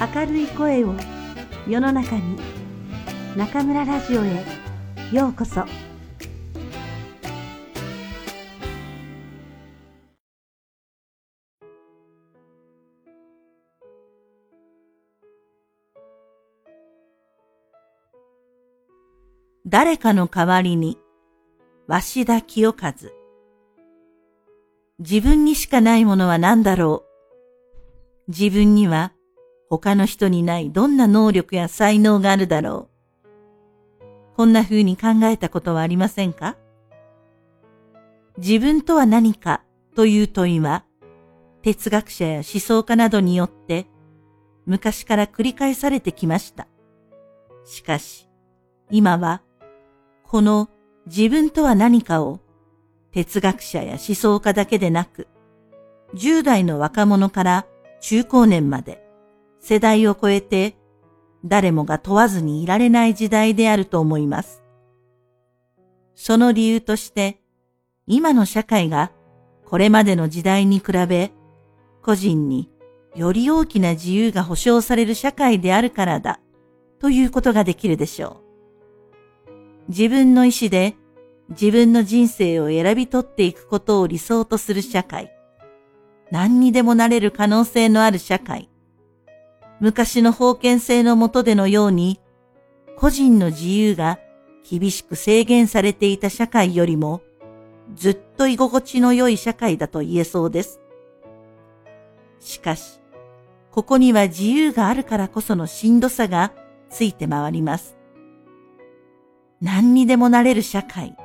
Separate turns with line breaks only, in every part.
明るい声を世の中に中村ラジオへようこそ
誰かの代わりに、鷲田清和。自分にしかないものは何だろう。自分には他の人にないどんな能力や才能があるだろう。こんな風に考えたことはありませんか？自分とは何かという問いは、哲学者や思想家などによって昔から繰り返されてきました。しかし、今はこの自分とは何かを哲学者や思想家だけでなく、10代の若者から中高年まで世代を超えて誰もが問わずにいられない時代であると思います。その理由として、今の社会がこれまでの時代に比べ、個人により大きな自由が保障される社会であるからだ、ということができるでしょう。自分の意志で自分の人生を選び取っていくことを理想とする社会。何にでもなれる可能性のある社会。昔の封建制の下でのように、個人の自由が厳しく制限されていた社会よりも、ずっと居心地の良い社会だと言えそうです。しかし、ここには自由があるからこそのしんどさがついて回ります。何にでもなれる社会。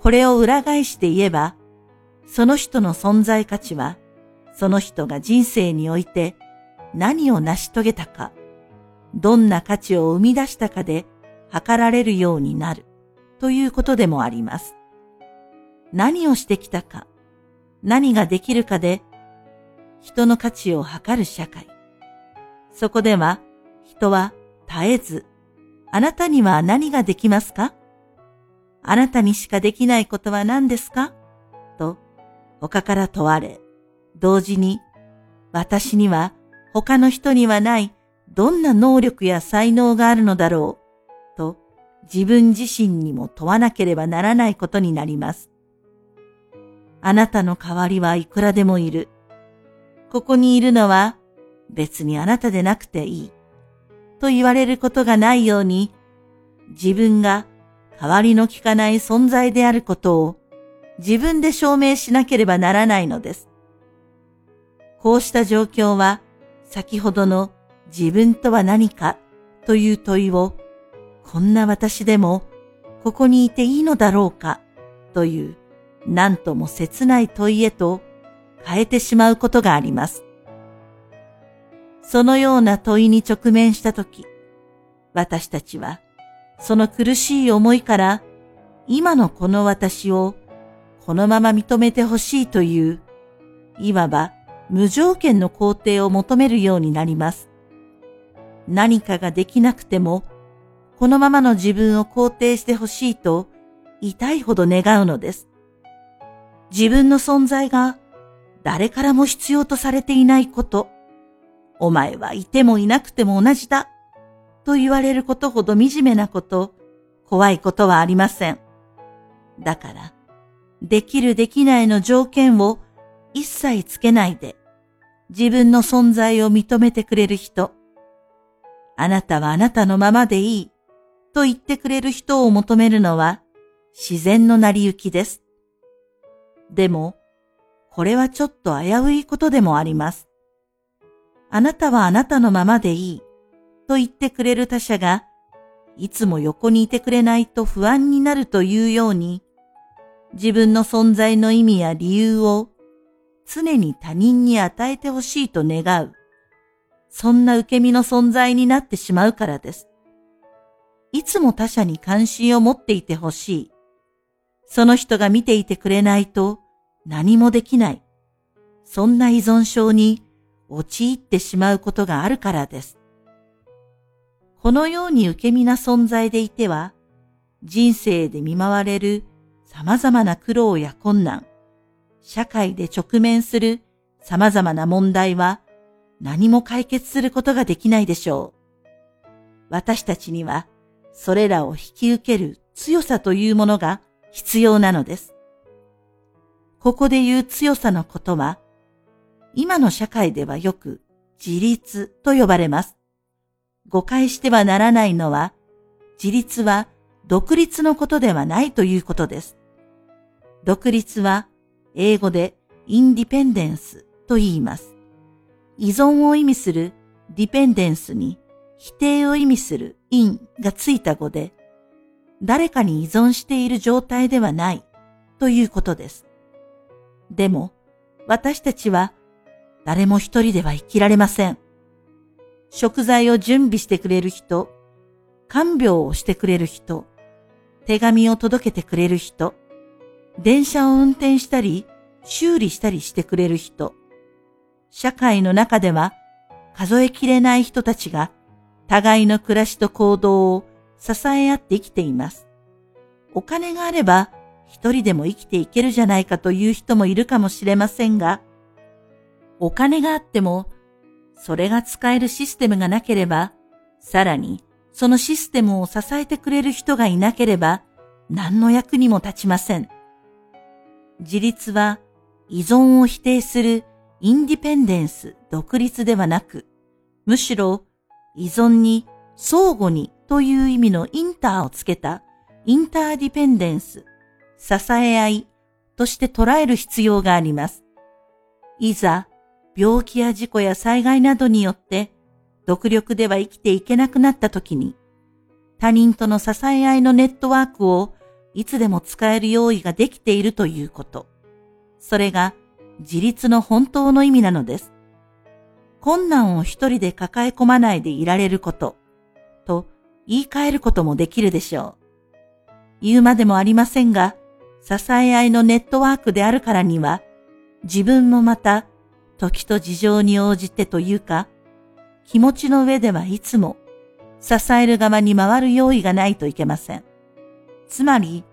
これを裏返して言えば、その人の存在価値は、その人が人生において何を成し遂げたか、どんな価値を生み出したかで測られるようになるということでもあります。何をしてきたか、何ができるかで人の価値を測る社会。そこでは人は絶えずあなたには何ができますか？あなたにしかできないことは何ですか？と他から問われ、同時に私には他の人にはないどんな能力や才能があるのだろうと自分自身にも問わなければならないことになります。あなたの代わりはいくらでもいる。ここにいるのは別にあなたでなくていい。と言われることがないように、自分が代わりの効かない存在であることを自分で証明しなければならないのです。こうした状況は先ほどの自分とは何かという問いをこんな私でもここにいていいのだろうかという何とも切ない問いへと変えてしまうことがあります。そのような問いに直面したとき、私たちは、その苦しい思いから、今のこの私を、このまま認めてほしいという、いわば無条件の肯定を求めるようになります。何かができなくても、このままの自分を肯定してほしいと、痛いほど願うのです。自分の存在が誰からも必要とされていないこと、お前はいてもいなくても同じだ。と言われることほど惨めなこと、怖いことはありません。だから、できるできないの条件を一切つけないで、自分の存在を認めてくれる人、あなたはあなたのままでいい、と言ってくれる人を求めるのは自然の成り行きです。でも、これはちょっと危ういことでもあります。あなたはあなたのままでいいと言ってくれる他者が、いつも横にいてくれないと不安になるというように、自分の存在の意味や理由を常に他人に与えてほしいと願う。そんな受け身の存在になってしまうからです。いつも他者に関心を持っていてほしい。その人が見ていてくれないと何もできない。そんな依存症に陥ってしまうことがあるからです。このように受け身な存在でいては、人生で見舞われる様々な苦労や困難、社会で直面する様々な問題は、何も解決することができないでしょう。私たちには、それらを引き受ける強さというものが必要なのです。ここで言う強さのことは、今の社会ではよく自立と呼ばれます。誤解してはならないのは、自立は独立のことではないということです。独立は英語でインディペンデンスと言います。依存を意味するディペンデンスに否定を意味するインがついた語で、誰かに依存している状態ではないということです。でも、私たちは誰も一人では生きられません。食材を準備してくれる人、看病をしてくれる人、手紙を届けてくれる人、電車を運転したり、修理したりしてくれる人、社会の中では数えきれない人たちが互いの暮らしと行動を支え合って生きています。お金があれば一人でも生きていけるじゃないかという人もいるかもしれませんが、お金があってもそれが使えるシステムがなければ、さらにそのシステムを支えてくれる人がいなければ、何の役にも立ちません。自立は依存を否定するインディペンデンス、独立ではなく、むしろ依存に相互にという意味のインターをつけたインターディペンデンス、支え合いとして捉える必要があります。いざ病気や事故や災害などによって独力では生きていけなくなった時に、他人との支え合いのネットワークをいつでも使える用意ができているということ。それが自立の本当の意味なのです。困難を一人で抱え込まないでいられること、と言い換えることもできるでしょう。言うまでもありませんが、支え合いのネットワークであるからには、自分もまた時と事情に応じてというか、気持ちの上ではいつも支える側に回る用意がないといけません。つまり、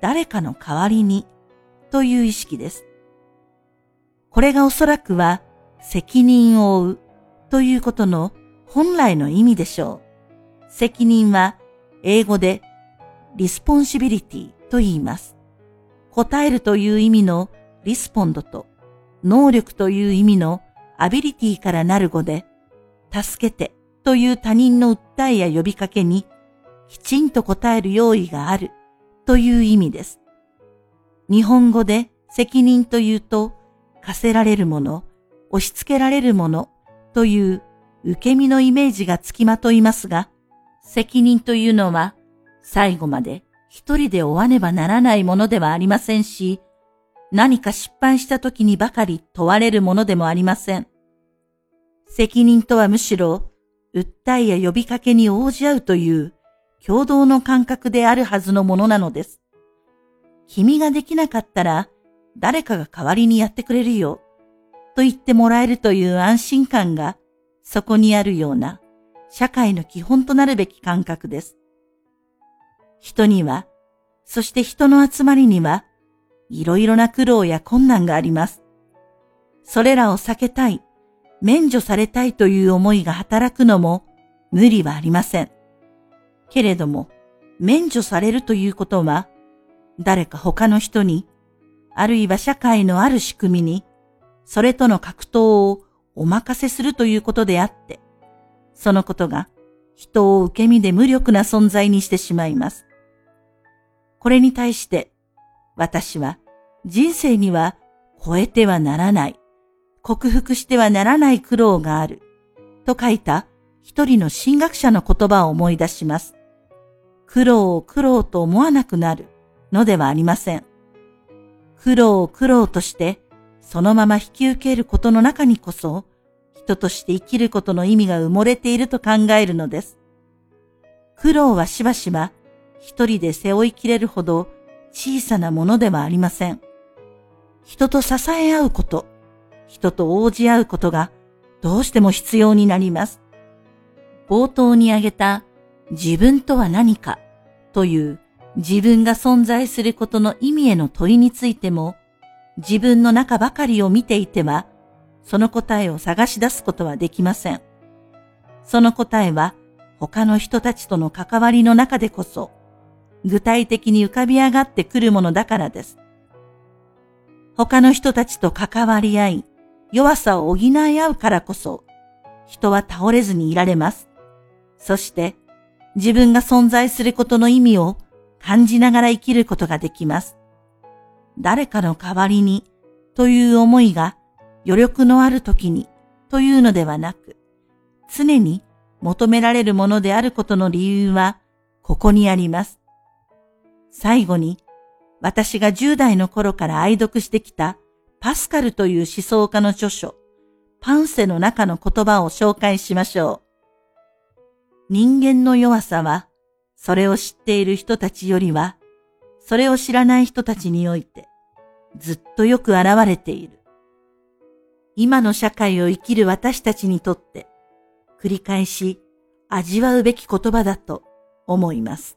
誰かの代わりにという意識です。これがおそらくは責任を負うということの本来の意味でしょう。責任は英語で responsibility と言います。答えるという意味の respond と能力という意味の ability からなる語で、助けてという他人の訴えや呼びかけにきちんと答える用意があるという意味です。日本語で責任というと、課せられるもの、押し付けられるものという受け身のイメージがつきまといますが、責任というのは最後まで一人で追わねばならないものではありませんし、何か失敗した時にばかり問われるものでもありません。責任とはむしろ、訴えや呼びかけに応じ合うという共同の感覚であるはずのものなのです。君ができなかったら誰かが代わりにやってくれるよ、と言ってもらえるという安心感がそこにあるような社会の基本となるべき感覚です。人には、そして人の集まりには、いろいろな苦労や困難があります。それらを避けたい、免除されたいという思いが働くのも無理はありません。けれども、免除されるということは、誰か他の人に、あるいは社会のある仕組みに、それとの格闘をお任せするということであって、そのことが人を受け身で無力な存在にしてしまいます。これに対して私は人生には超えてはならない、克服してはならない苦労がある、と書いた一人の神学者の言葉を思い出します。苦労を苦労と思わなくなるのではありません。苦労を苦労としてそのまま引き受けることの中にこそ人として生きることの意味が埋もれていると考えるのです。苦労はしばしば一人で背負いきれるほど小さなものではありません。人と支え合うこと、人と応じ合うことがどうしても必要になります。冒頭に挙げた自分とは何かという自分が存在することの意味への問いについても自分の中ばかりを見ていてはその答えを探し出すことはできません。その答えは他の人たちとの関わりの中でこそ具体的に浮かび上がってくるものだからです。他の人たちと関わり合い、弱さを補い合うからこそ、人は倒れずにいられます。そして、自分が存在することの意味を感じながら生きることができます。誰かの代わりにという思いが余力のある時にというのではなく、常に求められるものであることの理由はここにあります。最後に、私が10代の頃から愛読してきたパスカルという思想家の著書、パンセの中の言葉を紹介しましょう。人間の弱さは、それを知っている人たちよりは、それを知らない人たちにおいて、ずっとよく現れている。今の社会を生きる私たちにとって、繰り返し味わうべき言葉だと思います。